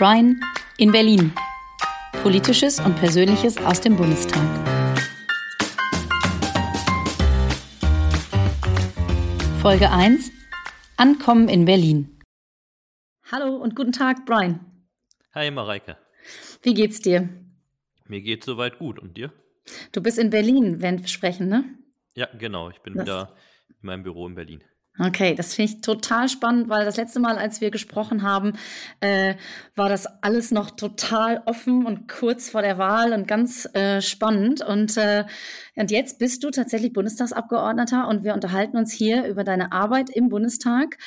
Brian in Berlin. Politisches und Persönliches aus dem Bundestag. Folge 1. Ankommen in Berlin. Hallo und guten Tag, Brian. Hi, Mareike. Wie geht's dir? Mir geht's soweit gut. Und dir? Du bist in Berlin, wenn wir sprechen, ne? Ja, genau. Ich bin das wieder in meinem Büro in Berlin. Okay, das finde ich total spannend, weil das letzte Mal, als wir gesprochen haben, äh, war das alles noch total offen und kurz vor der Wahl und ganz äh, spannend. Und, äh, und jetzt bist du tatsächlich Bundestagsabgeordneter und wir unterhalten uns hier über deine Arbeit im Bundestag,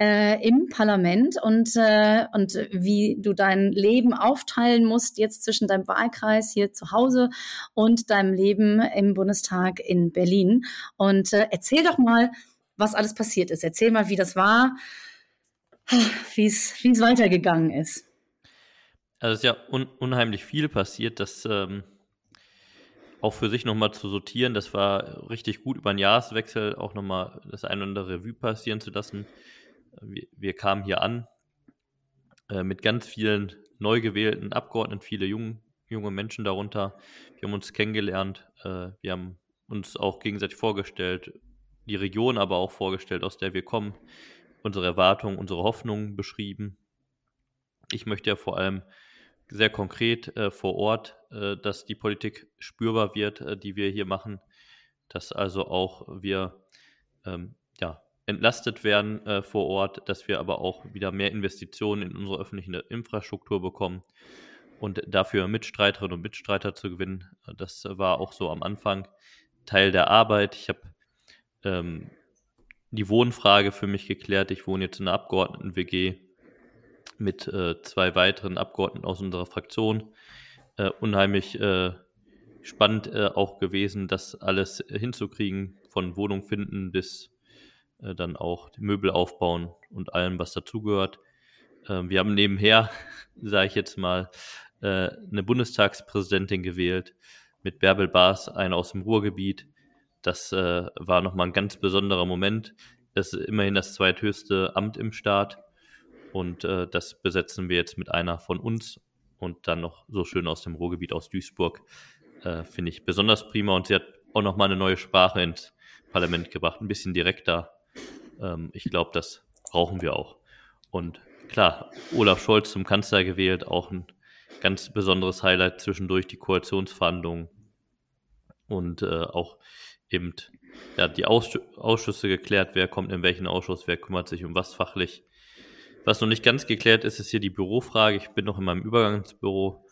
äh, im Parlament und, äh, und wie du dein Leben aufteilen musst jetzt zwischen deinem Wahlkreis hier zu Hause und deinem Leben im Bundestag in Berlin. Und äh, erzähl doch mal, was alles passiert ist. Erzähl mal, wie das war, wie es weitergegangen ist. Also es ist ja un unheimlich viel passiert, das ähm, auch für sich nochmal zu sortieren. Das war richtig gut über einen Jahreswechsel auch nochmal das eine oder andere Revue passieren zu lassen. Wir, wir kamen hier an äh, mit ganz vielen neu gewählten Abgeordneten, viele jung, junge Menschen darunter. Wir haben uns kennengelernt, äh, wir haben uns auch gegenseitig vorgestellt, die Region aber auch vorgestellt, aus der wir kommen, unsere Erwartungen, unsere Hoffnungen beschrieben. Ich möchte ja vor allem sehr konkret äh, vor Ort, äh, dass die Politik spürbar wird, äh, die wir hier machen, dass also auch wir ähm, ja, entlastet werden äh, vor Ort, dass wir aber auch wieder mehr Investitionen in unsere öffentliche Infrastruktur bekommen und dafür Mitstreiterinnen und Mitstreiter zu gewinnen. Das war auch so am Anfang Teil der Arbeit. Ich habe ähm, die Wohnfrage für mich geklärt. Ich wohne jetzt in einer Abgeordneten-WG mit äh, zwei weiteren Abgeordneten aus unserer Fraktion. Äh, unheimlich äh, spannend äh, auch gewesen, das alles hinzukriegen, von Wohnung finden bis äh, dann auch Möbel aufbauen und allem, was dazugehört. Ähm, wir haben nebenher, sage ich jetzt mal, äh, eine Bundestagspräsidentin gewählt mit Bärbel Baas, eine aus dem Ruhrgebiet, das äh, war nochmal ein ganz besonderer Moment. Es ist immerhin das zweithöchste Amt im Staat und äh, das besetzen wir jetzt mit einer von uns und dann noch so schön aus dem Ruhrgebiet aus Duisburg. Äh, Finde ich besonders prima und sie hat auch nochmal eine neue Sprache ins Parlament gebracht, ein bisschen direkter. Ähm, ich glaube, das brauchen wir auch. Und klar, Olaf Scholz zum Kanzler gewählt, auch ein ganz besonderes Highlight zwischendurch, die Koalitionsverhandlungen und äh, auch eben ja, die Ausschüsse geklärt, wer kommt in welchen Ausschuss, wer kümmert sich um was fachlich. Was noch nicht ganz geklärt ist, ist hier die Bürofrage. Ich bin noch in meinem Übergangsbüro.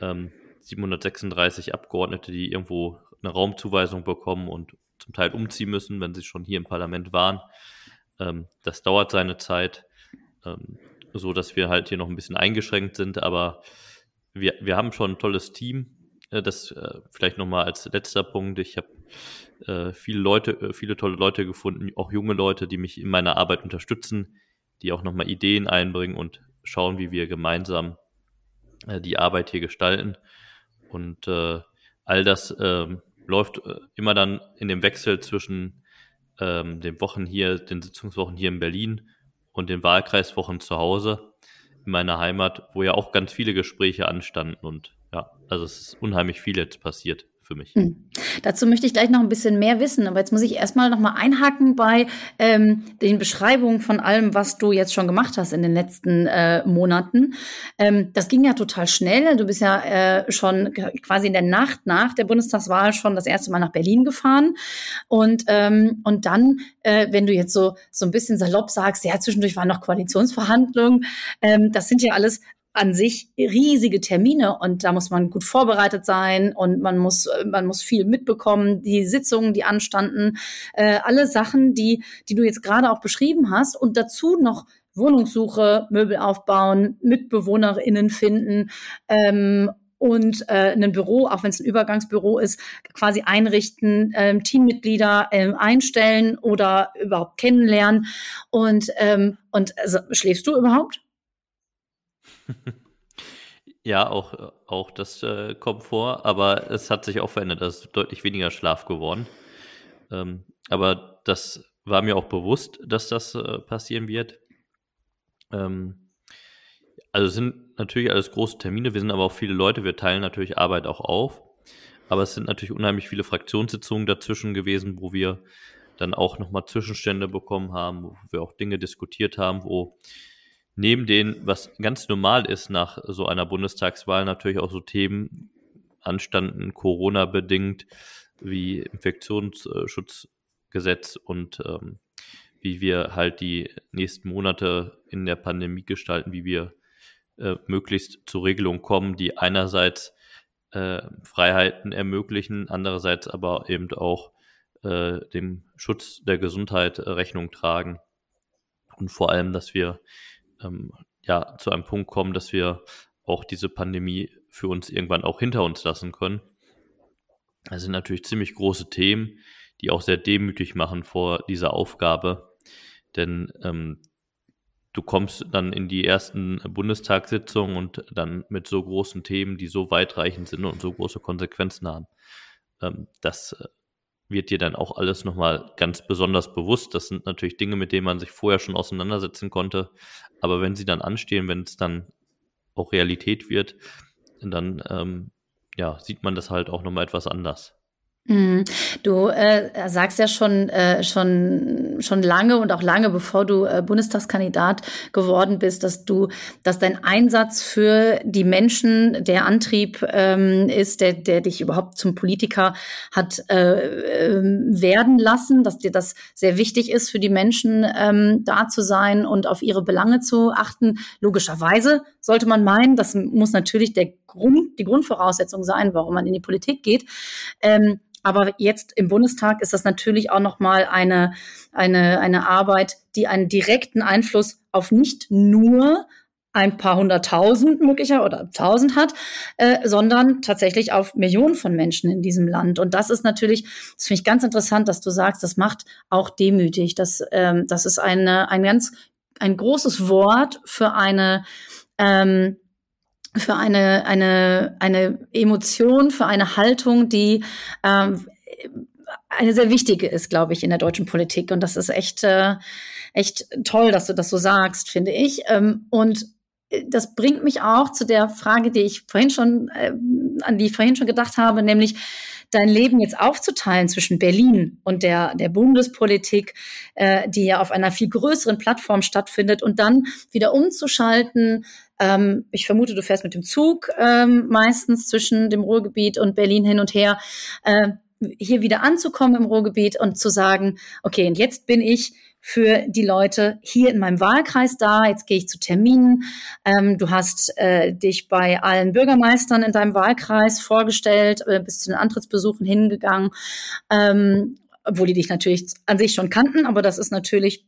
Ähm, 736 Abgeordnete, die irgendwo eine Raumzuweisung bekommen und zum Teil umziehen müssen, wenn sie schon hier im Parlament waren. Ähm, das dauert seine Zeit, ähm, so dass wir halt hier noch ein bisschen eingeschränkt sind, aber wir, wir haben schon ein tolles Team. Äh, das äh, vielleicht nochmal als letzter Punkt. Ich habe äh, viele Leute, äh, viele tolle Leute gefunden, auch junge Leute, die mich in meiner Arbeit unterstützen, die auch nochmal Ideen einbringen und schauen, wie wir gemeinsam äh, die Arbeit hier gestalten. Und äh, all das ähm, läuft äh, immer dann in dem Wechsel zwischen ähm, den Wochen hier, den Sitzungswochen hier in Berlin und den Wahlkreiswochen zu Hause in meiner Heimat, wo ja auch ganz viele Gespräche anstanden und ja, also es ist unheimlich viel jetzt passiert für mich. Hm. Dazu möchte ich gleich noch ein bisschen mehr wissen, aber jetzt muss ich erstmal noch mal einhaken bei ähm, den Beschreibungen von allem, was du jetzt schon gemacht hast in den letzten äh, Monaten. Ähm, das ging ja total schnell. Du bist ja äh, schon quasi in der Nacht nach der Bundestagswahl schon das erste Mal nach Berlin gefahren und ähm, und dann, äh, wenn du jetzt so so ein bisschen salopp sagst, ja zwischendurch waren noch Koalitionsverhandlungen. Ähm, das sind ja alles an sich riesige Termine und da muss man gut vorbereitet sein und man muss, man muss viel mitbekommen, die Sitzungen, die anstanden, äh, alle Sachen, die, die du jetzt gerade auch beschrieben hast und dazu noch Wohnungssuche, Möbel aufbauen, MitbewohnerInnen finden ähm, und äh, ein Büro, auch wenn es ein Übergangsbüro ist, quasi einrichten, ähm, Teammitglieder ähm, einstellen oder überhaupt kennenlernen. Und, ähm, und also, schläfst du überhaupt? Ja, auch, auch das äh, kommt vor, aber es hat sich auch verändert. Es ist deutlich weniger Schlaf geworden. Ähm, aber das war mir auch bewusst, dass das äh, passieren wird. Ähm, Also sind natürlich alles große Termine, wir sind aber auch viele Leute, wir teilen natürlich Arbeit auch auf. Aber es sind natürlich unheimlich viele Fraktionssitzungen dazwischen gewesen, wo wir dann auch nochmal Zwischenstände bekommen haben, wo wir auch Dinge diskutiert haben, wo neben den, was ganz normal ist nach so einer Bundestagswahl, natürlich auch so Themen anstanden, Corona-bedingt, wie Infektionsschutzgesetz und ähm, wie wir halt die nächsten Monate in der Pandemie gestalten, wie wir äh, möglichst zur Regelung kommen, die einerseits äh, Freiheiten ermöglichen, andererseits aber eben auch äh, dem Schutz der Gesundheit äh, Rechnung tragen. Und vor allem, dass wir ähm, ja zu einem Punkt kommen, dass wir auch diese Pandemie für uns irgendwann auch hinter uns lassen können. Das sind natürlich ziemlich große Themen, die auch sehr demütig machen vor dieser Aufgabe, denn ähm, du kommst dann in die ersten Bundestagssitzungen und dann mit so großen Themen, die so weitreichend sind und so große Konsequenzen haben. Ähm, das äh, wird dir dann auch alles nochmal ganz besonders bewusst. Das sind natürlich Dinge, mit denen man sich vorher schon auseinandersetzen konnte. Aber wenn sie dann anstehen, wenn es dann auch Realität wird, dann ähm, ja, sieht man das halt auch nochmal etwas anders. Mhm. Du äh, sagst ja schon, äh, schon, schon lange und auch lange bevor du äh, Bundestagskandidat geworden bist, dass du, dass dein Einsatz für die Menschen der Antrieb ähm, ist, der, der dich überhaupt zum Politiker hat äh, äh, werden lassen, dass dir das sehr wichtig ist, für die Menschen ähm, da zu sein und auf ihre Belange zu achten. Logischerweise sollte man meinen, das muss natürlich der Grund, die Grundvoraussetzung sein, warum man in die Politik geht. Ähm, aber jetzt im Bundestag ist das natürlich auch nochmal eine, eine, eine Arbeit, die einen direkten Einfluss auf nicht nur ein paar hunderttausend möglicher oder tausend hat, äh, sondern tatsächlich auf Millionen von Menschen in diesem Land. Und das ist natürlich, das finde ich ganz interessant, dass du sagst, das macht auch demütig. Das, ähm, das ist eine, ein ganz, ein großes Wort für eine, ähm, für eine, eine, eine Emotion, für eine Haltung, die ähm, eine sehr wichtige ist, glaube ich, in der deutschen Politik. Und das ist echt, äh, echt toll, dass du das so sagst, finde ich. Ähm, und das bringt mich auch zu der Frage, die ich vorhin schon, äh, an die ich vorhin schon gedacht habe, nämlich dein Leben jetzt aufzuteilen zwischen Berlin und der, der Bundespolitik, äh, die ja auf einer viel größeren Plattform stattfindet und dann wieder umzuschalten ähm, ich vermute, du fährst mit dem Zug ähm, meistens zwischen dem Ruhrgebiet und Berlin hin und her. Äh, hier wieder anzukommen im Ruhrgebiet und zu sagen, okay, und jetzt bin ich für die Leute hier in meinem Wahlkreis da. Jetzt gehe ich zu Terminen. Ähm, du hast äh, dich bei allen Bürgermeistern in deinem Wahlkreis vorgestellt, äh, bist zu den Antrittsbesuchen hingegangen, ähm, obwohl die dich natürlich an sich schon kannten, aber das ist natürlich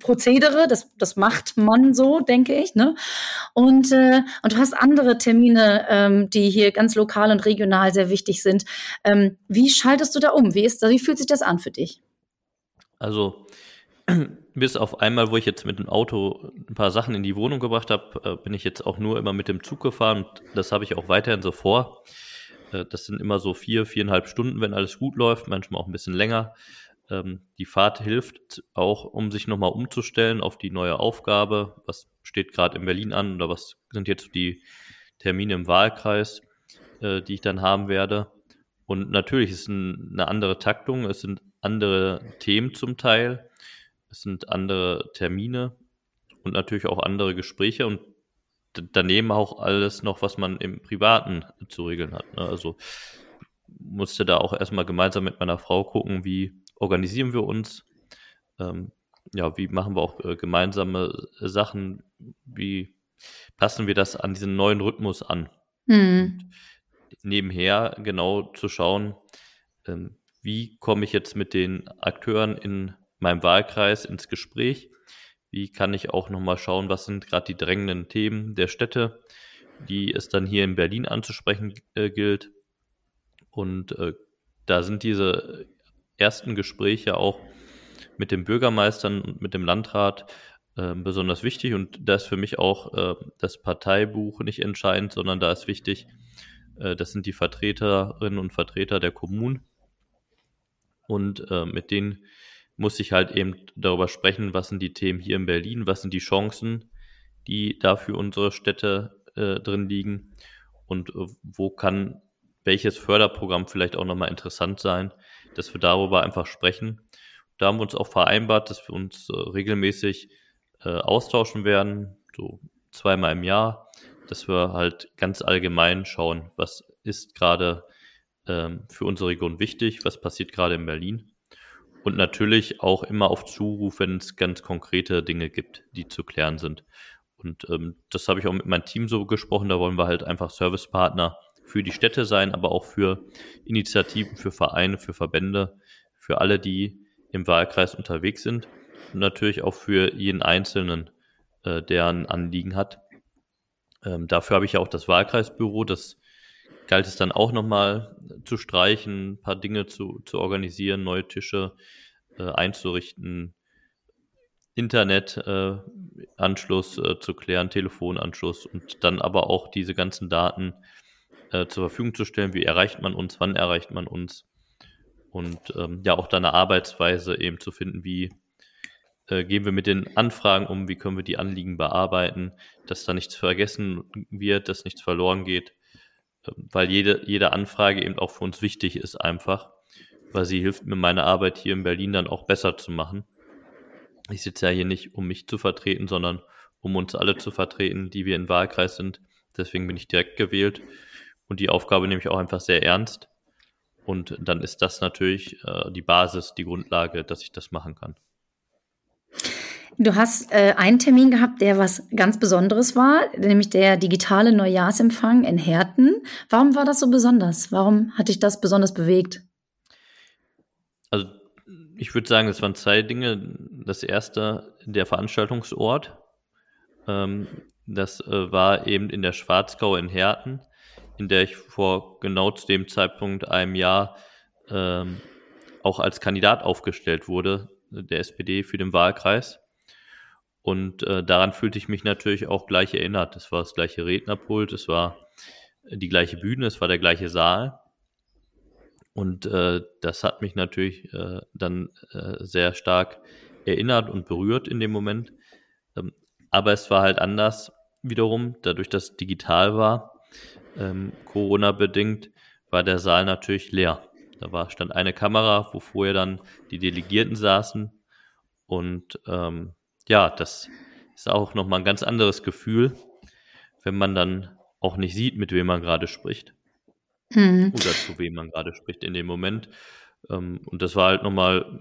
Prozedere, das, das macht man so, denke ich. Ne? Und, äh, und du hast andere Termine, ähm, die hier ganz lokal und regional sehr wichtig sind. Ähm, wie schaltest du da um? Wie, ist, wie fühlt sich das an für dich? Also bis auf einmal, wo ich jetzt mit dem Auto ein paar Sachen in die Wohnung gebracht habe, äh, bin ich jetzt auch nur immer mit dem Zug gefahren das habe ich auch weiterhin so vor. Äh, das sind immer so vier, viereinhalb Stunden, wenn alles gut läuft, manchmal auch ein bisschen länger. Ähm, die Fahrt hilft auch, um sich nochmal umzustellen auf die neue Aufgabe. Was steht gerade in Berlin an oder was sind jetzt die Termine im Wahlkreis, äh, die ich dann haben werde. Und natürlich ist es ein, eine andere Taktung, es sind andere Themen zum Teil, es sind andere Termine und natürlich auch andere Gespräche und daneben auch alles noch, was man im Privaten zu regeln hat. Ne? Also musste da auch erstmal gemeinsam mit meiner Frau gucken, wie organisieren wir uns? Ähm, ja, wie machen wir auch äh, gemeinsame Sachen? Wie passen wir das an diesen neuen Rhythmus an? Mhm. Nebenher genau zu schauen, ähm, wie komme ich jetzt mit den Akteuren in meinem Wahlkreis ins Gespräch? Wie kann ich auch nochmal schauen, was sind gerade die drängenden Themen der Städte, die es dann hier in Berlin anzusprechen äh, gilt? Und äh, da sind diese ersten Gespräche auch mit den Bürgermeistern und mit dem Landrat äh, besonders wichtig. Und da ist für mich auch äh, das Parteibuch nicht entscheidend, sondern da ist wichtig, äh, das sind die Vertreterinnen und Vertreter der Kommunen. Und äh, mit denen muss ich halt eben darüber sprechen, was sind die Themen hier in Berlin, was sind die Chancen, die da für unsere Städte äh, drin liegen und äh, wo kann welches Förderprogramm vielleicht auch nochmal interessant sein, dass wir darüber einfach sprechen. Da haben wir uns auch vereinbart, dass wir uns äh, regelmäßig äh, austauschen werden, so zweimal im Jahr, dass wir halt ganz allgemein schauen, was ist gerade ähm, für unsere Region wichtig, was passiert gerade in Berlin. Und natürlich auch immer auf Zuruf, wenn es ganz konkrete Dinge gibt, die zu klären sind. Und ähm, das habe ich auch mit meinem Team so gesprochen. Da wollen wir halt einfach Servicepartner für die Städte sein, aber auch für Initiativen, für Vereine, für Verbände, für alle, die im Wahlkreis unterwegs sind und natürlich auch für jeden Einzelnen, äh, der ein Anliegen hat. Ähm, dafür habe ich ja auch das Wahlkreisbüro, das galt es dann auch nochmal zu streichen, ein paar Dinge zu, zu organisieren, neue Tische äh, einzurichten, Internetanschluss äh, äh, zu klären, Telefonanschluss und dann aber auch diese ganzen Daten äh, zur Verfügung zu stellen. Wie erreicht man uns? Wann erreicht man uns? Und ähm, ja, auch da eine Arbeitsweise eben zu finden, wie äh, gehen wir mit den Anfragen um, wie können wir die Anliegen bearbeiten, dass da nichts vergessen wird, dass nichts verloren geht, äh, weil jede, jede Anfrage eben auch für uns wichtig ist einfach, weil sie hilft mir meine Arbeit hier in Berlin dann auch besser zu machen. Ich sitze ja hier nicht, um mich zu vertreten, sondern um uns alle zu vertreten, die wir in Wahlkreis sind. Deswegen bin ich direkt gewählt und die Aufgabe nehme ich auch einfach sehr ernst. Und dann ist das natürlich äh, die Basis, die Grundlage, dass ich das machen kann. Du hast äh, einen Termin gehabt, der was ganz Besonderes war, nämlich der digitale Neujahrsempfang in Herten. Warum war das so besonders? Warum hat dich das besonders bewegt? Also ich würde sagen, es waren zwei Dinge. Das erste, der Veranstaltungsort. Ähm, das äh, war eben in der Schwarzgau in Herten in der ich vor genau zu dem Zeitpunkt einem Jahr ähm, auch als Kandidat aufgestellt wurde, der SPD für den Wahlkreis. Und äh, daran fühlte ich mich natürlich auch gleich erinnert. Es war das gleiche Rednerpult, es war die gleiche Bühne, es war der gleiche Saal. Und äh, das hat mich natürlich äh, dann äh, sehr stark erinnert und berührt in dem Moment. Ähm, aber es war halt anders wiederum, dadurch, dass es digital war, ähm, Corona-bedingt, war der Saal natürlich leer. Da war, stand eine Kamera, wo vorher dann die Delegierten saßen. Und ähm, ja, das ist auch nochmal ein ganz anderes Gefühl, wenn man dann auch nicht sieht, mit wem man gerade spricht. Mhm. Oder zu wem man gerade spricht in dem Moment. Ähm, und das war halt nochmal,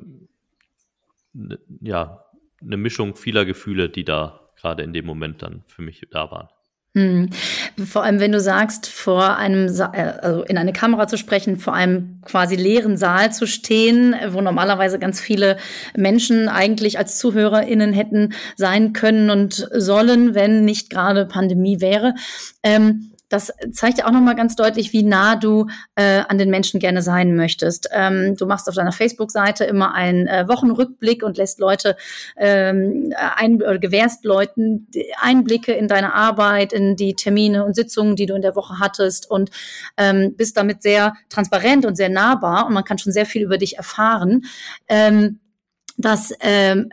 ja, eine Mischung vieler Gefühle, die da gerade in dem Moment dann für mich da waren. Hm. Vor allem, wenn du sagst, vor einem, Sa äh, also in eine Kamera zu sprechen, vor einem quasi leeren Saal zu stehen, wo normalerweise ganz viele Menschen eigentlich als ZuhörerInnen hätten sein können und sollen, wenn nicht gerade Pandemie wäre. Ähm, das zeigt ja auch nochmal ganz deutlich, wie nah du äh, an den Menschen gerne sein möchtest. Ähm, du machst auf deiner Facebook-Seite immer einen äh, Wochenrückblick und lässt Leute ähm, ein, oder gewährst Leuten Einblicke in deine Arbeit, in die Termine und Sitzungen, die du in der Woche hattest und ähm, bist damit sehr transparent und sehr nahbar und man kann schon sehr viel über dich erfahren. Ähm, das ähm,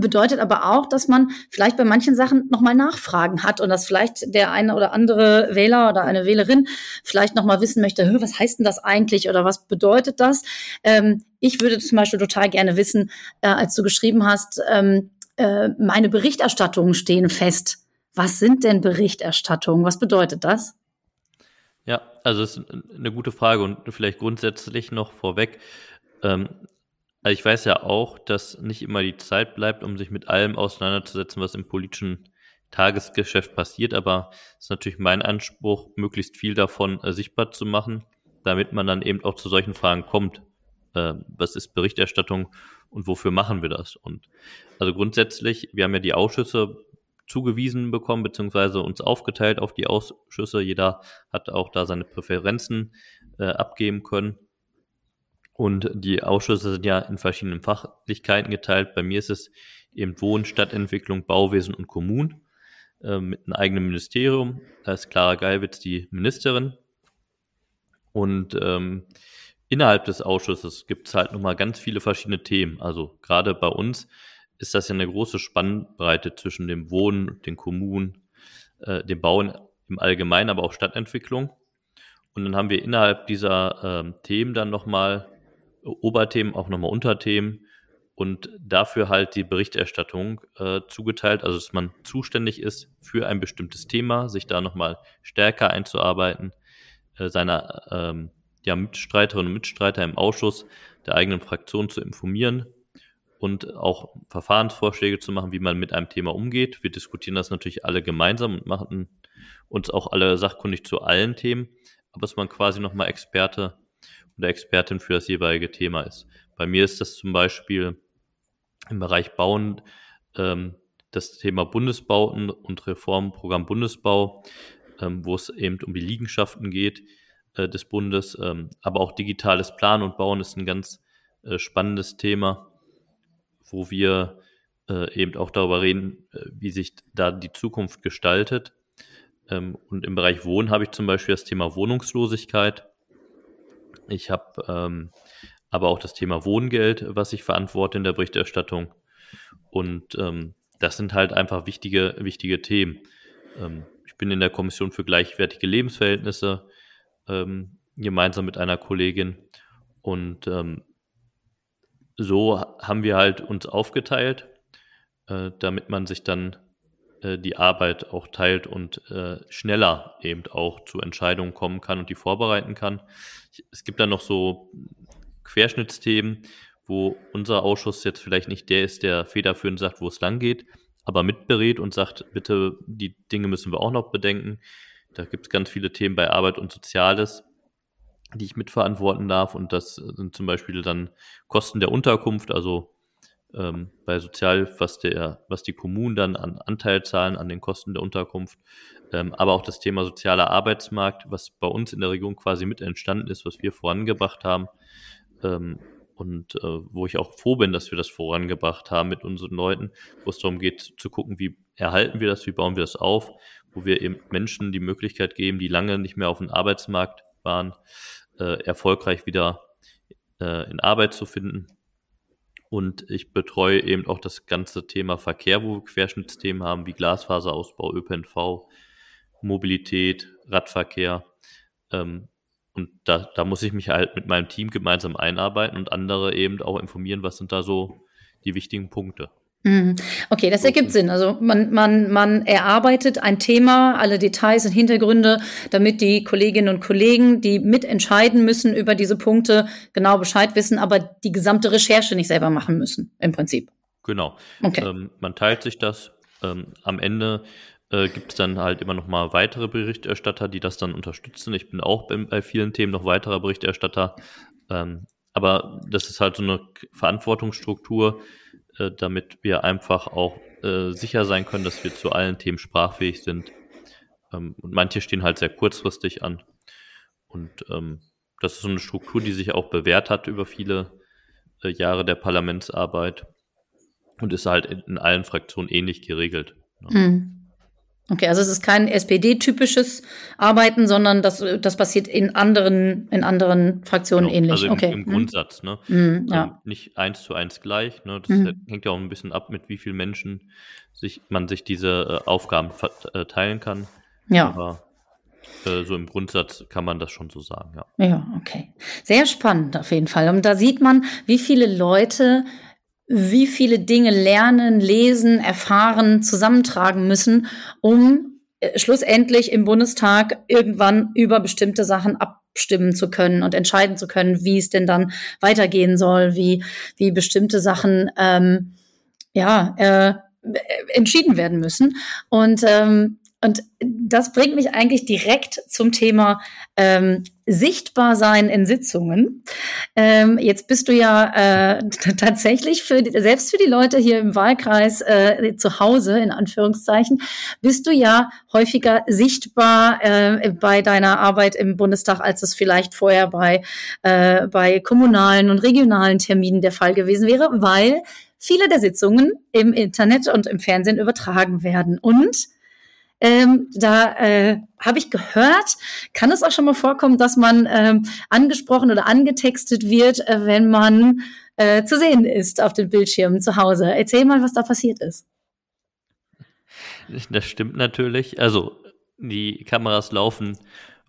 bedeutet aber auch, dass man vielleicht bei manchen Sachen nochmal Nachfragen hat und dass vielleicht der eine oder andere Wähler oder eine Wählerin vielleicht nochmal wissen möchte, was heißt denn das eigentlich oder was bedeutet das? Ähm, ich würde zum Beispiel total gerne wissen, äh, als du geschrieben hast, ähm, äh, meine Berichterstattungen stehen fest. Was sind denn Berichterstattungen? Was bedeutet das? Ja, also es ist eine gute Frage und vielleicht grundsätzlich noch vorweg. Ähm, also ich weiß ja auch, dass nicht immer die Zeit bleibt, um sich mit allem auseinanderzusetzen, was im politischen Tagesgeschäft passiert, aber es ist natürlich mein Anspruch, möglichst viel davon äh, sichtbar zu machen, damit man dann eben auch zu solchen Fragen kommt. Äh, was ist Berichterstattung und wofür machen wir das? Und also grundsätzlich, wir haben ja die Ausschüsse zugewiesen bekommen, beziehungsweise uns aufgeteilt auf die Ausschüsse. Jeder hat auch da seine Präferenzen äh, abgeben können. Und die Ausschüsse sind ja in verschiedenen Fachlichkeiten geteilt. Bei mir ist es eben Wohn, Stadtentwicklung, Bauwesen und Kommunen äh, mit einem eigenen Ministerium. Da ist Clara Geilwitz die Ministerin. Und ähm, innerhalb des Ausschusses gibt es halt nochmal ganz viele verschiedene Themen. Also gerade bei uns ist das ja eine große Spannbreite zwischen dem Wohnen, den Kommunen, äh, dem Bauen im Allgemeinen, aber auch Stadtentwicklung. Und dann haben wir innerhalb dieser ähm, Themen dann nochmal Oberthemen, auch nochmal Unterthemen und dafür halt die Berichterstattung äh, zugeteilt, also dass man zuständig ist für ein bestimmtes Thema, sich da nochmal stärker einzuarbeiten, äh, seiner ähm, ja, Mitstreiterinnen und Mitstreiter im Ausschuss der eigenen Fraktion zu informieren und auch Verfahrensvorschläge zu machen, wie man mit einem Thema umgeht. Wir diskutieren das natürlich alle gemeinsam und machen uns auch alle sachkundig zu allen Themen, aber dass man quasi nochmal Experte oder Expertin für das jeweilige Thema ist. Bei mir ist das zum Beispiel im Bereich Bauen ähm, das Thema Bundesbauten und Reformprogramm Bundesbau, ähm, wo es eben um die Liegenschaften geht äh, des Bundes, ähm, aber auch digitales Planen und Bauen ist ein ganz äh, spannendes Thema, wo wir äh, eben auch darüber reden, äh, wie sich da die Zukunft gestaltet. Ähm, und im Bereich Wohnen habe ich zum Beispiel das Thema Wohnungslosigkeit. Ich habe ähm, aber auch das Thema Wohngeld, was ich verantworte in der Berichterstattung. Und ähm, das sind halt einfach wichtige, wichtige Themen. Ähm, ich bin in der Kommission für gleichwertige Lebensverhältnisse ähm, gemeinsam mit einer Kollegin. Und ähm, so haben wir halt uns aufgeteilt, äh, damit man sich dann äh, die Arbeit auch teilt und äh, schneller eben auch zu Entscheidungen kommen kann und die vorbereiten kann. Es gibt dann noch so Querschnittsthemen, wo unser Ausschuss jetzt vielleicht nicht der ist, der federführend sagt, wo es lang geht, aber mitberät und sagt, bitte, die Dinge müssen wir auch noch bedenken. Da gibt es ganz viele Themen bei Arbeit und Soziales, die ich mitverantworten darf. Und das sind zum Beispiel dann Kosten der Unterkunft, also ähm, bei Sozial, was, der, was die Kommunen dann an Anteil zahlen an den Kosten der Unterkunft. Ähm, aber auch das Thema sozialer Arbeitsmarkt, was bei uns in der Region quasi mit entstanden ist, was wir vorangebracht haben. Ähm, und äh, wo ich auch froh bin, dass wir das vorangebracht haben mit unseren Leuten, wo es darum geht zu gucken, wie erhalten wir das, wie bauen wir das auf, wo wir eben Menschen die Möglichkeit geben, die lange nicht mehr auf dem Arbeitsmarkt waren, äh, erfolgreich wieder äh, in Arbeit zu finden. Und ich betreue eben auch das ganze Thema Verkehr, wo wir Querschnittsthemen haben, wie Glasfaserausbau, ÖPNV, Mobilität, Radverkehr. Ähm, und da, da muss ich mich halt mit meinem Team gemeinsam einarbeiten und andere eben auch informieren, was sind da so die wichtigen Punkte. Mhm. Okay, das ergibt Sinn. Also man, man, man erarbeitet ein Thema, alle Details und Hintergründe, damit die Kolleginnen und Kollegen, die mitentscheiden müssen über diese Punkte, genau Bescheid wissen, aber die gesamte Recherche nicht selber machen müssen, im Prinzip. Genau. Okay. Ähm, man teilt sich das. Ähm, am Ende äh, gibt es dann halt immer noch mal weitere Berichterstatter, die das dann unterstützen. Ich bin auch bei, bei vielen Themen noch weiterer Berichterstatter. Ähm, aber das ist halt so eine Verantwortungsstruktur, äh, damit wir einfach auch äh, sicher sein können, dass wir zu allen Themen sprachfähig sind. Ähm, und manche stehen halt sehr kurzfristig an. Und ähm, das ist so eine Struktur, die sich auch bewährt hat über viele äh, Jahre der Parlamentsarbeit und ist halt in, in allen Fraktionen ähnlich geregelt. Ne? Mhm. Okay, also es ist kein SPD-typisches Arbeiten, sondern das, das passiert in anderen, in anderen Fraktionen genau, ähnlich. Also im, okay. im mhm. Grundsatz, ne? Mhm, ja. Also nicht eins zu eins gleich. Ne? Das mhm. hängt ja auch ein bisschen ab, mit wie vielen Menschen sich, man sich diese äh, Aufgaben äh, teilen kann. Ja. Aber äh, so im Grundsatz kann man das schon so sagen, ja. Ja, okay. Sehr spannend auf jeden Fall. Und da sieht man, wie viele Leute wie viele Dinge lernen, lesen, erfahren, zusammentragen müssen, um äh, schlussendlich im Bundestag irgendwann über bestimmte Sachen abstimmen zu können und entscheiden zu können, wie es denn dann weitergehen soll, wie, wie bestimmte Sachen ähm, ja, äh, entschieden werden müssen. Und ähm, und das bringt mich eigentlich direkt zum Thema ähm, sichtbar sein in Sitzungen. Ähm, jetzt bist du ja äh, tatsächlich für die, selbst für die Leute hier im Wahlkreis äh, zu Hause in Anführungszeichen bist du ja häufiger sichtbar äh, bei deiner Arbeit im Bundestag, als es vielleicht vorher bei äh, bei kommunalen und regionalen Terminen der Fall gewesen wäre, weil viele der Sitzungen im Internet und im Fernsehen übertragen werden und Ähm, da äh, habe ich gehört, kann es auch schon mal vorkommen, dass man ähm, angesprochen oder angetextet wird, äh, wenn man äh, zu sehen ist auf den Bildschirmen zu Hause. Erzähl mal, was da passiert ist. Das stimmt natürlich. Also die Kameras laufen,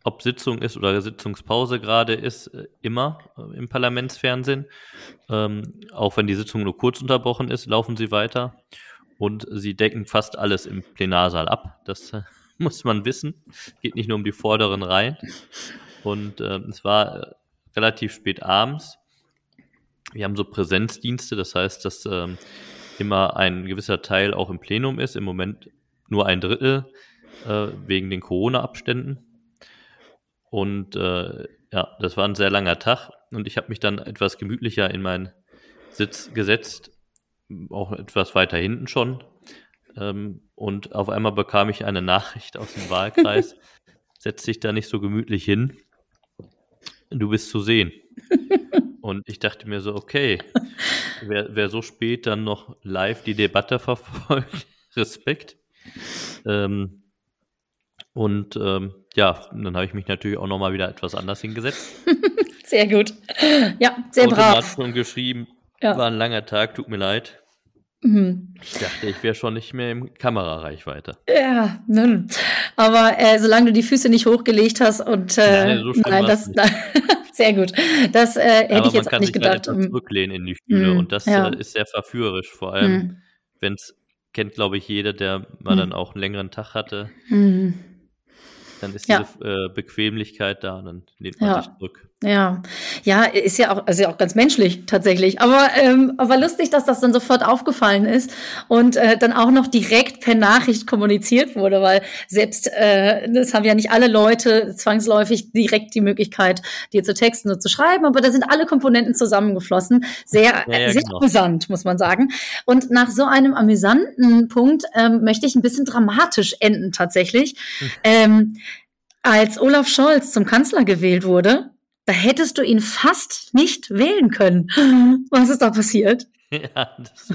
ob Sitzung ist oder Sitzungspause gerade ist, äh, immer äh, im Parlamentsfernsehen. Ähm, auch wenn die Sitzung nur kurz unterbrochen ist, laufen sie weiter. Und sie decken fast alles im Plenarsaal ab. Das äh, muss man wissen. Geht nicht nur um die vorderen Reihen. Und äh, es war äh, relativ spät abends. Wir haben so Präsenzdienste, das heißt, dass ähm, immer ein gewisser Teil auch im Plenum ist. Im Moment nur ein Drittel äh, wegen den Corona-Abständen. Und äh, ja, das war ein sehr langer Tag und ich habe mich dann etwas gemütlicher in meinen Sitz gesetzt, auch etwas weiter hinten schon. Ähm, und auf einmal bekam ich eine Nachricht aus dem Wahlkreis, setz dich da nicht so gemütlich hin, du bist zu sehen. Und ich dachte mir so, okay, wer, wer so spät dann noch live die Debatte verfolgt, Respekt. Ähm, und ähm, ja, dann habe ich mich natürlich auch nochmal wieder etwas anders hingesetzt. sehr gut. Ja, sehr brav. schon geschrieben, ja. war ein langer Tag, tut mir leid. Mhm. Ich dachte, ich wäre schon nicht mehr im Kamerareichweite. Ja, nun. aber äh, solange du die Füße nicht hochgelegt hast und äh, nein, so nein das, sehr gut. Das äh, hätte aber ich jetzt auch nicht gedacht. Man kann sich zurücklehnen in die Stühle mm, und das ja. äh, ist sehr verführerisch, vor allem mm. wenn es kennt, glaube ich, jeder, der mal mm. dann auch einen längeren Tag hatte. Dann ist ja. diese äh, Bequemlichkeit da und dann lehnt man ja. sich zurück. Ja, ja, ist ja auch, also ja auch ganz menschlich tatsächlich. Aber, ähm, aber lustig, dass das dann sofort aufgefallen ist und äh, dann auch noch direkt per Nachricht kommuniziert wurde, weil selbst äh, das haben ja nicht alle Leute zwangsläufig direkt die Möglichkeit, dir zu texten und zu schreiben, aber da sind alle Komponenten zusammengeflossen. Sehr, ja, ja, sehr genau. amüsant, muss man sagen. Und nach so einem amüsanten Punkt ähm, möchte ich ein bisschen dramatisch enden tatsächlich. Hm. Ähm, als Olaf Scholz zum Kanzler gewählt wurde, da hättest du ihn fast nicht wählen können. Was ist da passiert? Ja, das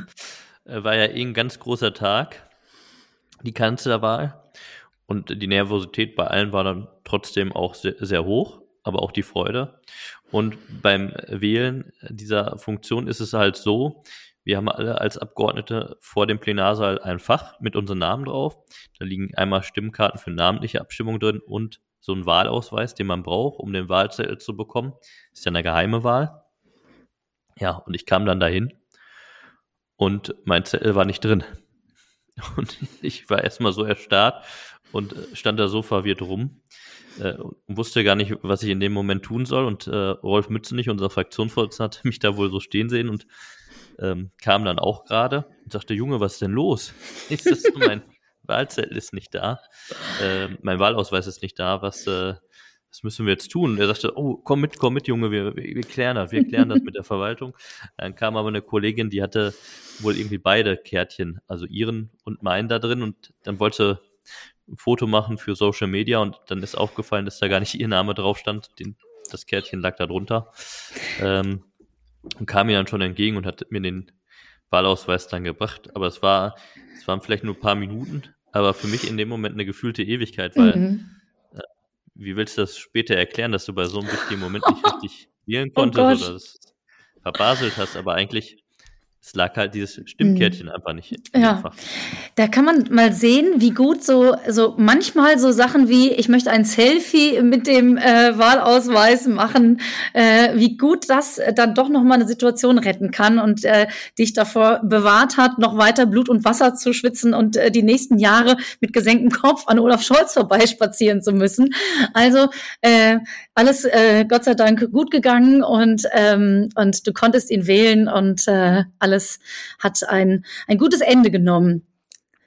äh, war ja eh ein ganz großer Tag, die Kanzlerwahl. Und die Nervosität bei allen war dann trotzdem auch sehr, sehr hoch, aber auch die Freude. Und beim Wählen dieser Funktion ist es halt so, wir haben alle als Abgeordnete vor dem Plenarsaal ein Fach mit unseren Namen drauf. Da liegen einmal Stimmkarten für namentliche Abstimmung drin und so ein Wahlausweis, den man braucht, um den Wahlzettel zu bekommen. Ist ja eine geheime Wahl. Ja, und ich kam dann dahin und mein Zettel war nicht drin. Und ich war erstmal so erstarrt und äh, stand da so verwirrt rum äh, und wusste gar nicht, was ich in dem Moment tun soll. Und äh, Rolf Mützenich, unser Fraktionsvorsitzender, hat mich da wohl so stehen sehen und ähm, kam dann auch gerade und sagte, Junge, was ist denn los? Ist das mein, Wahlzettel ist nicht da, äh, mein Wahlausweis ist nicht da, was, äh, was müssen wir jetzt tun? Er sagte, oh, komm mit, komm mit, Junge, wir, wir, wir klären das, wir klären das mit der Verwaltung. Dann kam aber eine Kollegin, die hatte wohl irgendwie beide Kärtchen, also ihren und meinen da drin und dann wollte ein Foto machen für Social Media und dann ist aufgefallen, dass da gar nicht ihr Name drauf stand. Den, das Kärtchen lag da drunter. Ähm, und kam mir dann schon entgegen und hat mir den Wahlausweis dann gebracht. Aber es war, es waren vielleicht nur ein paar Minuten, aber für mich in dem Moment eine gefühlte Ewigkeit, weil mhm. äh, wie willst du das später erklären, dass du bei so einem wichtigen Moment nicht richtig wählen konntest oh oder das verbaselt hast, aber eigentlich es lag halt dieses Stimmkärtchen mhm. einfach nicht. Ja, einfach. da kann man mal sehen, wie gut so, so manchmal so Sachen wie, ich möchte ein Selfie mit dem äh, Wahlausweis machen, äh, wie gut das dann doch nochmal eine Situation retten kann und äh, dich davor bewahrt hat, noch weiter Blut und Wasser zu schwitzen und äh, die nächsten Jahre mit gesenktem Kopf an Olaf Scholz vorbeispazieren zu müssen. Also äh, alles äh, Gott sei Dank gut gegangen und, ähm, und du konntest ihn wählen und äh, alles alles hat ein, ein gutes Ende genommen.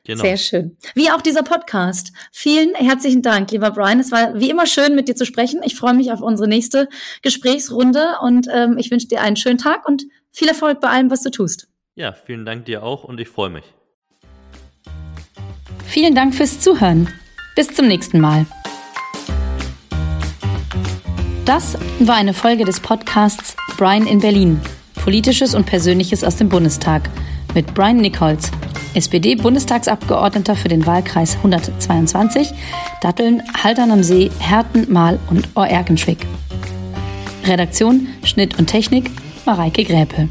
Genau. Sehr schön. Wie auch dieser Podcast. Vielen herzlichen Dank, lieber Brian. Es war wie immer schön, mit dir zu sprechen. Ich freue mich auf unsere nächste Gesprächsrunde und ähm, ich wünsche dir einen schönen Tag und viel Erfolg bei allem, was du tust. Ja, vielen Dank dir auch und ich freue mich. Vielen Dank fürs Zuhören. Bis zum nächsten Mal. Das war eine Folge des Podcasts Brian in Berlin. Politisches und Persönliches aus dem Bundestag mit Brian Nichols SPD-Bundestagsabgeordneter für den Wahlkreis 122, Datteln, Haltern am See, Herten, Mahl und Oerkenschwick. Redaktion, Schnitt und Technik Mareike Gräpel.